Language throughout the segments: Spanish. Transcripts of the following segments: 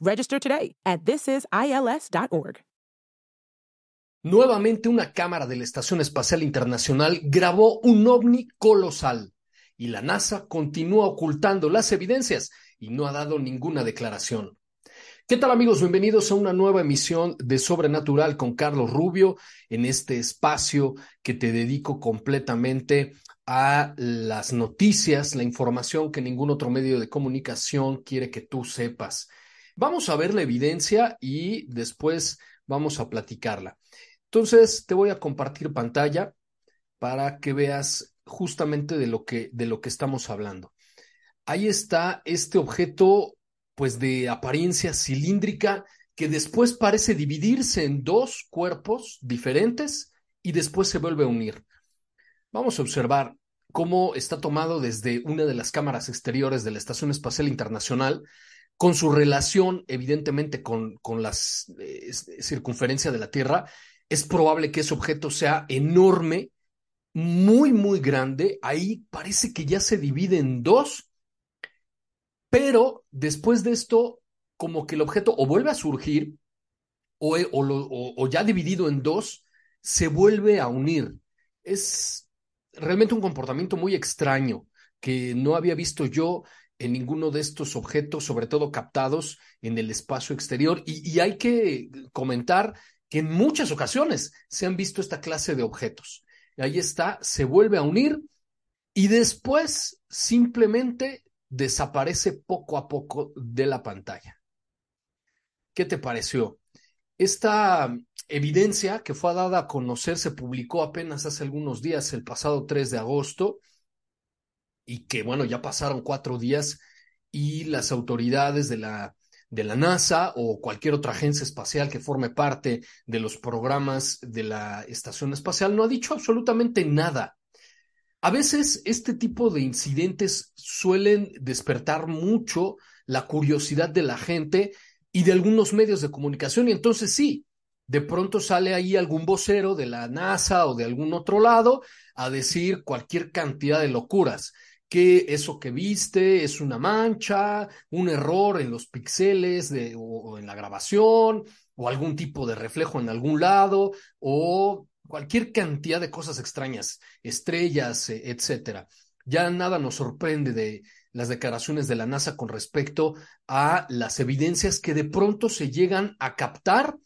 Register today at thisisils.org. Nuevamente una cámara de la Estación Espacial Internacional grabó un ovni colosal y la NASA continúa ocultando las evidencias y no ha dado ninguna declaración. ¿Qué tal amigos? Bienvenidos a una nueva emisión de Sobrenatural con Carlos Rubio en este espacio que te dedico completamente a las noticias, la información que ningún otro medio de comunicación quiere que tú sepas. Vamos a ver la evidencia y después vamos a platicarla. Entonces, te voy a compartir pantalla para que veas justamente de lo que, de lo que estamos hablando. Ahí está este objeto, pues de apariencia cilíndrica, que después parece dividirse en dos cuerpos diferentes y después se vuelve a unir. Vamos a observar cómo está tomado desde una de las cámaras exteriores de la Estación Espacial Internacional, con su relación, evidentemente, con, con la eh, circunferencia de la Tierra es probable que ese objeto sea enorme, muy, muy grande. Ahí parece que ya se divide en dos, pero después de esto, como que el objeto o vuelve a surgir o, o, ya dividido en dos, se vuelve a unir. Es realmente un comportamiento muy extraño que no había visto yo en ninguno de estos objetos, sobre todo captados en el espacio exterior. y hay que comentar que en muchas ocasiones se han visto esta clase de objetos. Ahí está, se vuelve a unir y después simplemente desaparece poco a poco de la pantalla. ¿Qué te pareció? Esta evidencia que fue dada a conocer se publicó apenas hace algunos días, el pasado 3 de agosto, y que bueno, ya pasaron cuatro días y las autoridades de la de la NASA o cualquier otra agencia espacial que forme parte de los programas de la Estación Espacial no ha dicho absolutamente nada. A veces este tipo de incidentes suelen despertar mucho la curiosidad de la gente y de algunos medios de comunicación y entonces sí, de pronto sale ahí algún vocero de la NASA o de algún otro lado a decir cualquier cantidad de locuras que eso que viste es una mancha, un error en los píxeles de, o, en la grabación, o algún tipo de reflejo en algún lado, o cualquier cantidad de cosas extrañas, estrellas, e, etcétera. Ya nada nos sorprende de las declaraciones de la NASA con respecto a las evidencias que de pronto se llegan a captar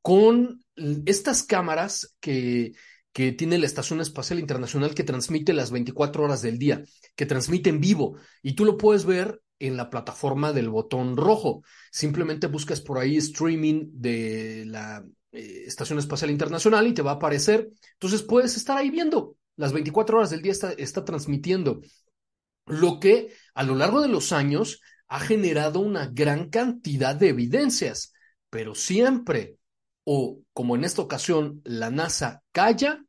con estas cámaras que que tiene la Estación Espacial Internacional que transmite las 24 horas del día, que transmite en vivo, y tú lo puedes ver en la plataforma del botón rojo. Simplemente buscas por ahí streaming de la eh, Estación Espacial Internacional y te va a aparecer. Entonces puedes estar ahí viendo. Las 24 horas del día está, está transmitiendo. Lo que a lo largo de los años ha generado una gran cantidad de evidencias, pero siempre, o como en esta ocasión, la NASA calla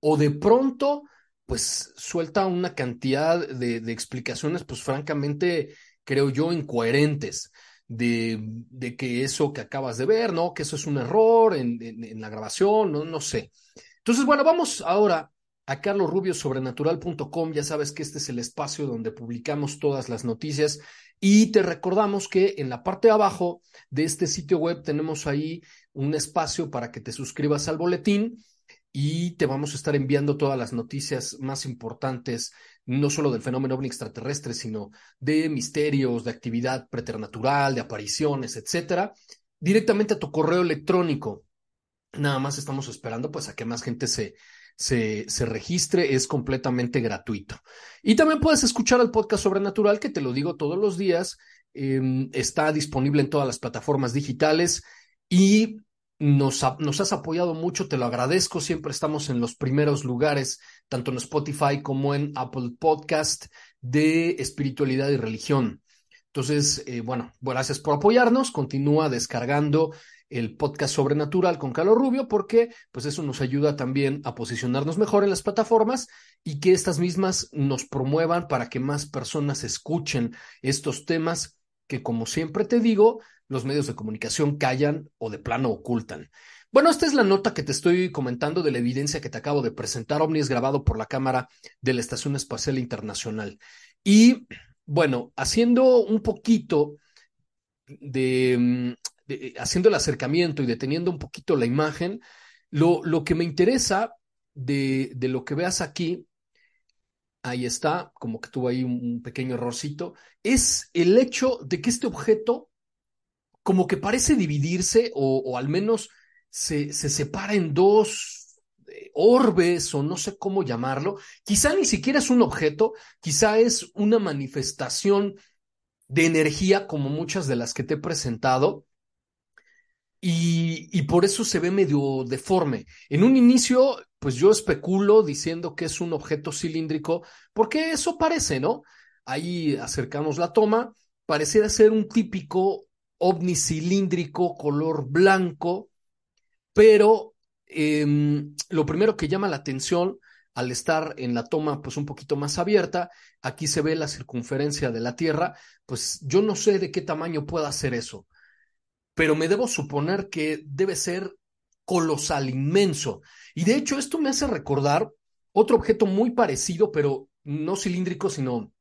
o de pronto, pues suelta una cantidad de, explicaciones, pues francamente, creo yo, incoherentes. De, de, que eso que acabas de ver, ¿no? Que eso es un error en, la grabación, no, no sé. Entonces, bueno, vamos ahora a carlosrubiosobrenatural.com. Ya sabes que este es el espacio donde publicamos todas las noticias y te recordamos que en la parte de abajo de este sitio web tenemos ahí un espacio para que te suscribas al boletín y te vamos a estar enviando todas las noticias más importantes, no solo del fenómeno ovni extraterrestre, sino de misterios, de actividad preternatural, de apariciones, etcétera. directamente a tu correo electrónico. Nada más estamos esperando pues a que más gente se, se, se, registre, es completamente gratuito. Y también puedes escuchar el podcast Sobrenatural, que te lo digo todos los días, eh, está disponible en todas las plataformas digitales y nos, has apoyado mucho, te lo agradezco, siempre estamos en los primeros lugares, tanto en Spotify como en Apple Podcast de espiritualidad y religión. Entonces, eh, bueno, gracias por apoyarnos, continúa descargando el podcast Sobrenatural con Carlos Rubio, porque pues eso nos ayuda también a posicionarnos mejor en las plataformas y que estas mismas nos promuevan para que más personas escuchen estos temas que, como siempre te digo, los medios de comunicación callan o de plano ocultan. Bueno, esta es la nota que te estoy comentando de la evidencia que te acabo de presentar. OVNI es grabado por la cámara de la Estación Espacial Internacional. Y bueno, haciendo un poquito de, mm, de, haciendo el acercamiento y deteniendo un poquito la imagen, lo, lo que me interesa de, de, lo que veas aquí, ahí está, como que tuvo ahí un, un pequeño errorcito, es el hecho de que este objeto como que parece dividirse o, al menos se, se, separa en dos eh, orbes o no sé cómo llamarlo. Quizá ni siquiera es un objeto, quizá es una manifestación de energía como muchas de las que te he presentado. Y, y, por eso se ve medio deforme. En un inicio, pues yo especulo diciendo que es un objeto cilíndrico, porque eso parece, ¿no? Ahí acercamos la toma, pareciera ser un típico ovni cilíndrico, color blanco, pero eh, lo primero que llama la atención al estar en la toma pues un poquito más abierta, aquí se ve la circunferencia de la Tierra, pues yo no sé de qué tamaño pueda ser eso, pero me debo suponer que debe ser colosal, inmenso. Y de hecho esto me hace recordar otro objeto muy parecido, pero no cilíndrico, sino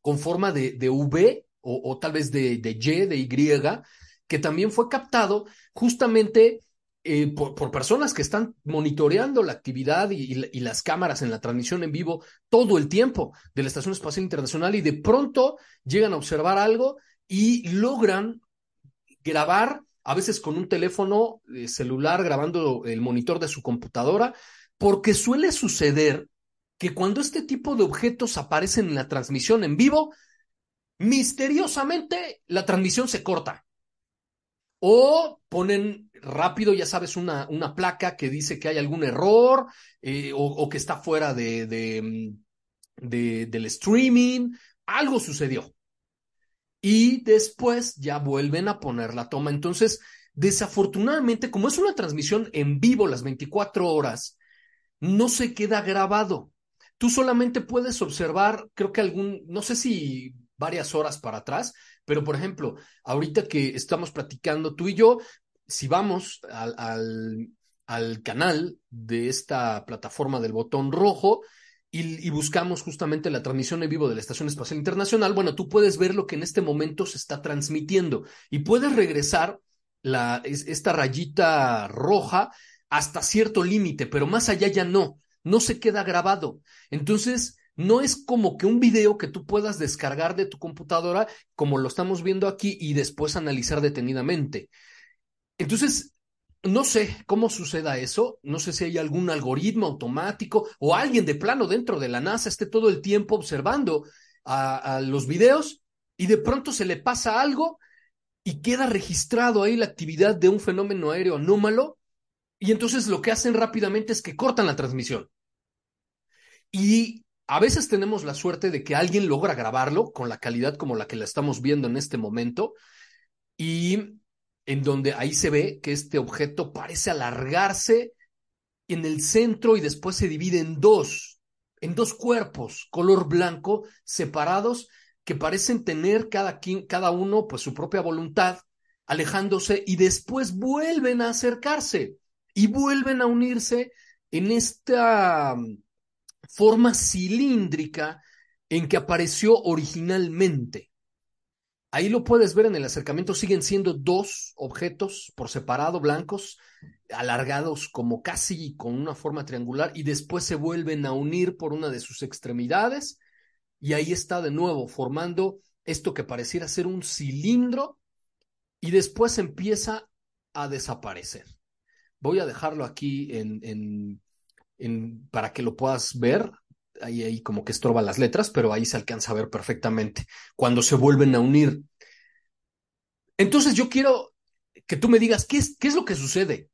con forma de, de V o, tal vez de, de, Y, de Y, que también fue captado justamente eh, por, por, personas que están monitoreando la actividad y, y, y, las cámaras en la transmisión en vivo todo el tiempo de la Estación Espacial Internacional y de pronto llegan a observar algo y logran grabar, a veces con un teléfono eh, celular grabando el monitor de su computadora, porque suele suceder que cuando este tipo de objetos aparecen en la transmisión en vivo, misteriosamente la transmisión se corta. O ponen rápido, ya sabes, una, una placa que dice que hay algún error eh, o, que está fuera de, de, de, del streaming. Algo sucedió. Y después ya vuelven a poner la toma. Entonces, desafortunadamente, como es una transmisión en vivo las 24 horas, no se queda grabado. Tú solamente puedes observar, creo que algún, no sé si varias horas para atrás, pero por ejemplo, ahorita que estamos platicando tú y yo, si vamos al, al, al canal de esta plataforma del botón rojo, y, y, buscamos justamente la transmisión en vivo de la Estación Espacial Internacional, bueno, tú puedes ver lo que en este momento se está transmitiendo y puedes regresar la, esta rayita roja hasta cierto límite, pero más allá ya no, no se queda grabado. Entonces, no es como que un video que tú puedas descargar de tu computadora, como lo estamos viendo aquí, y después analizar detenidamente. Entonces, no sé cómo suceda eso, no sé si hay algún algoritmo automático o alguien de plano dentro de la NASA esté todo el tiempo observando a, los videos y de pronto se le pasa algo y queda registrado ahí la actividad de un fenómeno aéreo anómalo y entonces lo que hacen rápidamente es que cortan la transmisión. Y a veces tenemos la suerte de que alguien logra grabarlo con la calidad como la que la estamos viendo en este momento y en donde ahí se ve que este objeto parece alargarse en el centro y después se divide en dos, en dos cuerpos color blanco separados que parecen tener cada, quien, cada uno pues su propia voluntad, alejándose y después vuelven a acercarse y vuelven a unirse en esta forma cilíndrica en que apareció originalmente. Ahí lo puedes ver en el acercamiento, siguen siendo dos objetos por separado, blancos, alargados como casi con una forma triangular y después se vuelven a unir por una de sus extremidades y ahí está de nuevo formando esto que pareciera ser un cilindro y después empieza a desaparecer. Voy a dejarlo aquí en, en, para que lo puedas ver. Ahí, ahí como que estorba las letras, pero ahí se alcanza a ver perfectamente cuando se vuelven a unir. Entonces yo quiero que tú me digas, ¿qué es, qué es lo que sucede?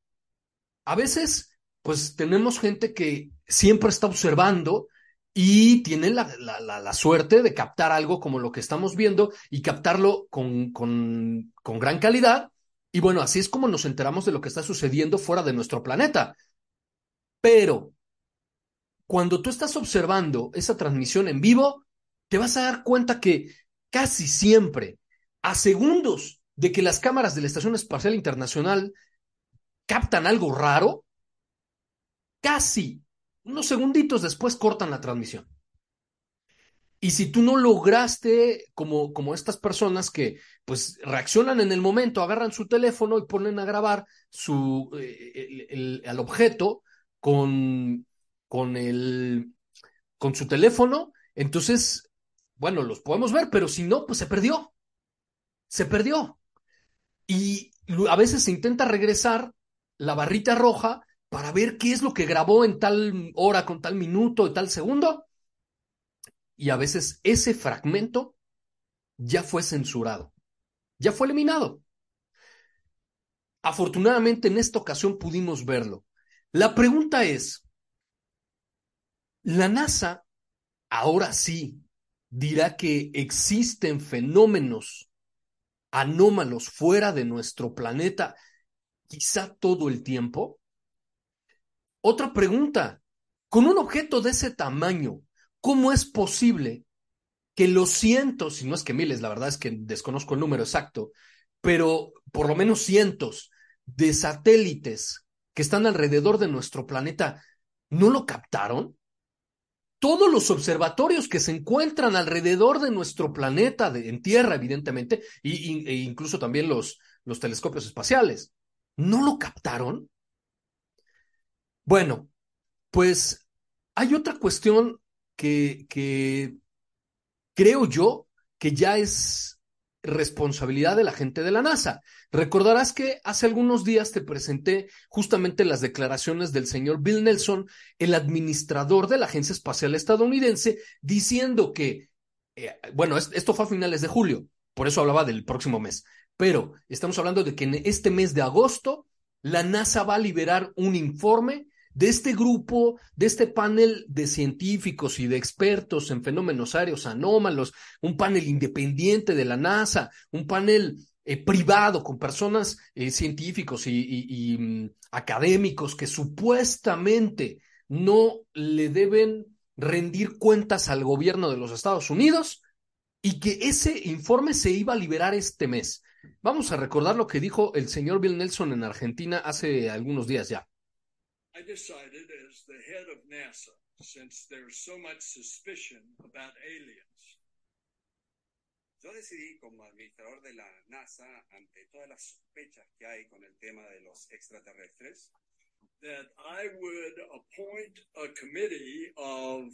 A veces, pues tenemos gente que siempre está observando y tiene la, la, la, suerte de captar algo como lo que estamos viendo y captarlo con, con, con gran calidad. Y bueno, así es como nos enteramos de lo que está sucediendo fuera de nuestro planeta. Pero cuando tú estás observando esa transmisión en vivo, te vas a dar cuenta que casi siempre, a segundos de que las cámaras de la Estación Espacial Internacional captan algo raro, casi unos segunditos después cortan la transmisión. Y si tú no lograste, como, como estas personas que pues reaccionan en el momento, agarran su teléfono y ponen a grabar su, eh, el, el, objeto con, con, el, con su teléfono, entonces, bueno, los podemos ver, pero si no, pues se perdió. Se perdió. Y a veces se intenta regresar la barrita roja para ver qué es lo que grabó en tal hora, con tal minuto, y tal segundo. Y a veces ese fragmento ya fue censurado, ya fue eliminado. Afortunadamente en esta ocasión pudimos verlo. La pregunta es, ¿la NASA ahora sí dirá que existen fenómenos anómalos fuera de nuestro planeta quizá todo el tiempo? Otra pregunta, con un objeto de ese tamaño, ¿cómo es posible que los cientos, si no es que miles, la verdad es que desconozco el número exacto, pero por lo menos cientos de satélites que están alrededor de nuestro planeta, ¿no lo captaron? Todos los observatorios que se encuentran alrededor de nuestro planeta, de, en Tierra, evidentemente, y, e incluso también los, telescopios espaciales, ¿no lo captaron? Bueno, pues hay otra cuestión que creo yo que ya es responsabilidad de la gente de la NASA. Recordarás que hace algunos días te presenté justamente las declaraciones del señor Bill Nelson, el administrador de la Agencia Espacial Estadounidense, diciendo que, eh, bueno, esto fue a finales de julio, por eso hablaba del próximo mes, pero estamos hablando de que en este mes de agosto la NASA va a liberar un informe de este grupo, de este panel de científicos y de expertos en fenómenos aéreos anómalos, un panel independiente de la NASA, un panel eh, privado con personas eh, científicos y, um, académicos que supuestamente no le deben rendir cuentas al gobierno de los Estados Unidos y que ese informe se iba a liberar este mes. Vamos a recordar lo que dijo el señor Bill Nelson en Argentina hace algunos días ya. I decided as the head of NASA, since there's so much suspicion about aliens. Yo decidí como administrador de la NASA, ante todas las sospechas que hay con el tema de los extraterrestres, that I would appoint a committee of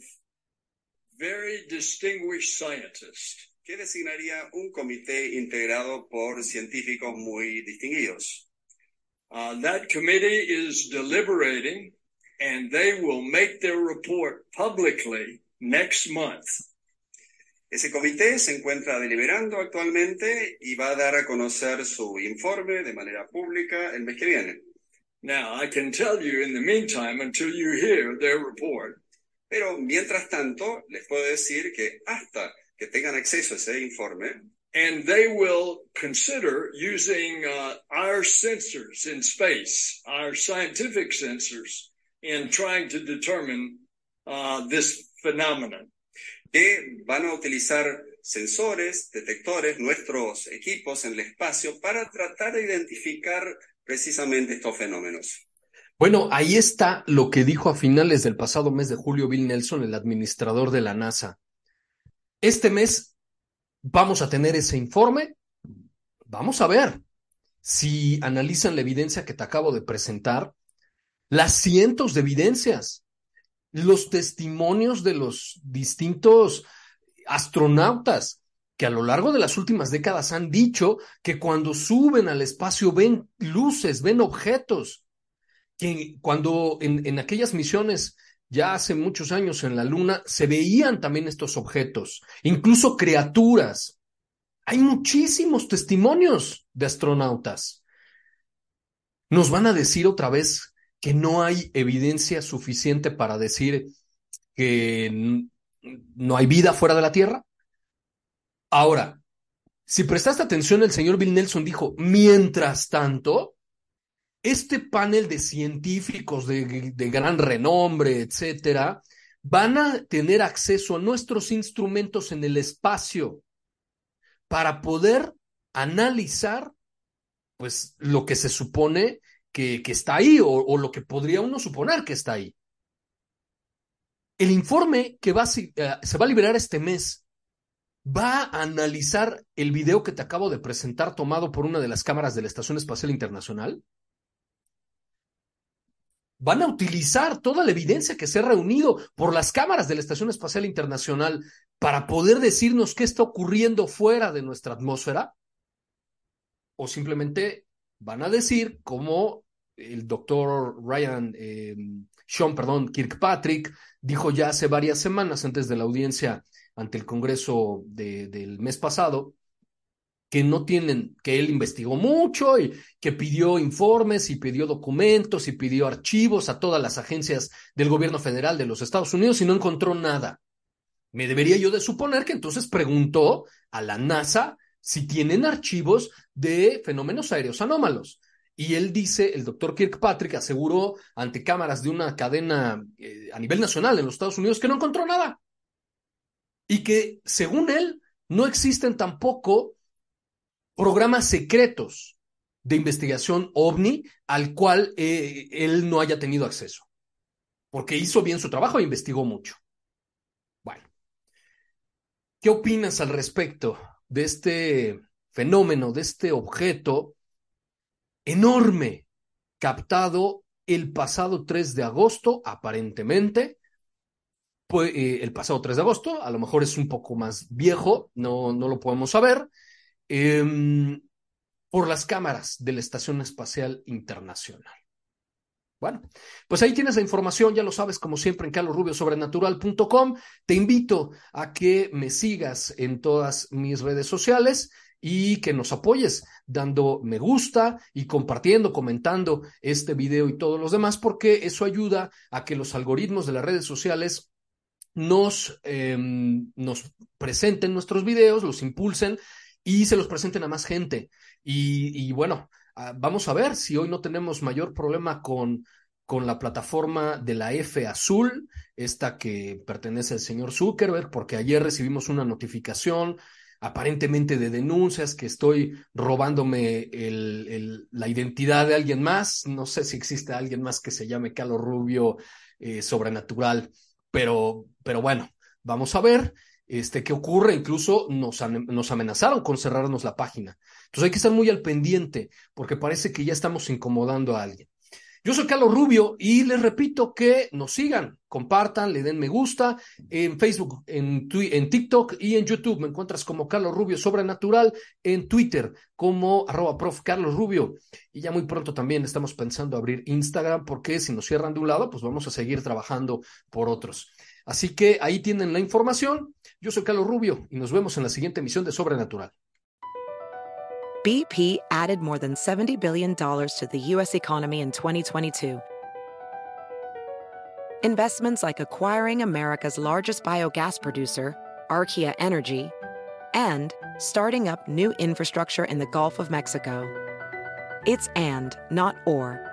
very distinguished scientists. que designaría un comité integrado por científicos muy distinguidos. Uh, that committee is deliberating and they will make their report publicly next month. Ese comité se encuentra deliberando actualmente y va a dar a conocer su informe de manera pública el mes que viene. Now, I can tell you in the meantime, until you hear their report, Pero mientras tanto, les puedo decir que hasta que tengan acceso a ese informe, and they will consider using uh, our sensors in space, our scientific sensors, in trying to determine uh, this phenomenon. que van a utilizar sensores, detectores, nuestros equipos en el espacio para tratar de identificar precisamente estos fenómenos. Bueno, ahí está lo que dijo a finales del pasado mes de julio Bill Nelson, el administrador de la NASA. Este mes vamos a tener ese informe. Vamos a ver si analizan la evidencia que te acabo de presentar, las cientos de evidencias, los testimonios de los distintos astronautas, que a lo largo de las últimas décadas han dicho que cuando suben al espacio ven luces, ven objetos, que cuando en, en aquellas misiones ya hace muchos años en la Luna se veían también estos objetos, incluso criaturas. Hay muchísimos testimonios de astronautas. Nos van a decir otra vez que no hay evidencia suficiente para decir que no hay vida fuera de la Tierra. Ahora, si prestaste atención, el señor Bill Nelson dijo, mientras tanto, este panel de científicos de, gran renombre, etcétera, van a tener acceso a nuestros instrumentos en el espacio para poder analizar, pues, lo que se supone que, está ahí o, o, lo que podría uno suponer que está ahí. El informe que va, uh, se va a liberar este mes va a analizar el video que te acabo de presentar tomado por una de las cámaras de la Estación Espacial Internacional? Van a utilizar toda la evidencia que se ha reunido por las cámaras de la Estación Espacial Internacional para poder decirnos qué está ocurriendo fuera de nuestra atmósfera? ¿O simplemente van a decir, como el doctor Ryan, eh, Sean, perdón, Kirkpatrick, dijo ya hace varias semanas antes de la audiencia ante el Congreso de, del mes pasado, que no tienen, que él investigó mucho y que pidió informes y pidió documentos y pidió archivos a todas las agencias del gobierno federal de los Estados Unidos y no encontró nada. Me debería yo de suponer que entonces preguntó a la NASA si tienen archivos de fenómenos aéreos anómalos. Y él dice, el doctor Kirkpatrick aseguró ante cámaras de una cadena eh, a nivel nacional en los Estados Unidos que no encontró nada y que, según él, no existen tampoco programas secretos de investigación ovni al cual eh, él no haya tenido acceso, porque hizo bien su trabajo e investigó mucho. Bueno, ¿qué opinas al respecto de este fenómeno, de este objeto enorme captado el pasado 3 de agosto, aparentemente, eh, el pasado 3 de agosto, a lo mejor es un poco más viejo, no, no lo podemos saber, eh, por las cámaras de la Estación Espacial Internacional. Bueno, pues ahí tienes la información, ya lo sabes, como siempre, en carlosrubiosobrenatural.com. Te invito a que me sigas en todas mis redes sociales y que nos apoyes dando me gusta y compartiendo, comentando este video y todos los demás, porque eso ayuda a que los algoritmos de las redes sociales nos, eh, nos presenten nuestros videos, los impulsen y se los presenten a más gente. Y, bueno, uh, vamos a ver si hoy no tenemos mayor problema con, con la plataforma de la F azul, esta que pertenece al señor Zuckerberg, porque ayer recibimos una notificación aparentemente de denuncias que estoy robándome el, el, la identidad de alguien más. No sé si existe alguien más que se llame Carlos Rubio eh, Sobrenatural pero, pero bueno, vamos a ver este, qué ocurre. Incluso nos, nos amenazaron con cerrarnos la página. Entonces hay que estar muy al pendiente porque parece que ya estamos incomodando a alguien. Yo soy Carlos Rubio y les repito que nos sigan, compartan, le den me gusta en Facebook, en, en TikTok y en YouTube. Me encuentras como Carlos Rubio Sobrenatural, en Twitter como arroba prof Carlos Rubio. Y ya muy pronto también estamos pensando abrir Instagram porque si nos cierran de un lado, pues vamos a seguir trabajando por otros. Así que ahí tienen la información. Yo soy Carlos Rubio y nos vemos en la siguiente emisión de Sobrenatural. BP added more than $70 billion to the U.S. economy in 2022. Investments like acquiring America's largest biogas producer, Archaea Energy, and starting up new infrastructure in the Gulf of Mexico. It's and, not or.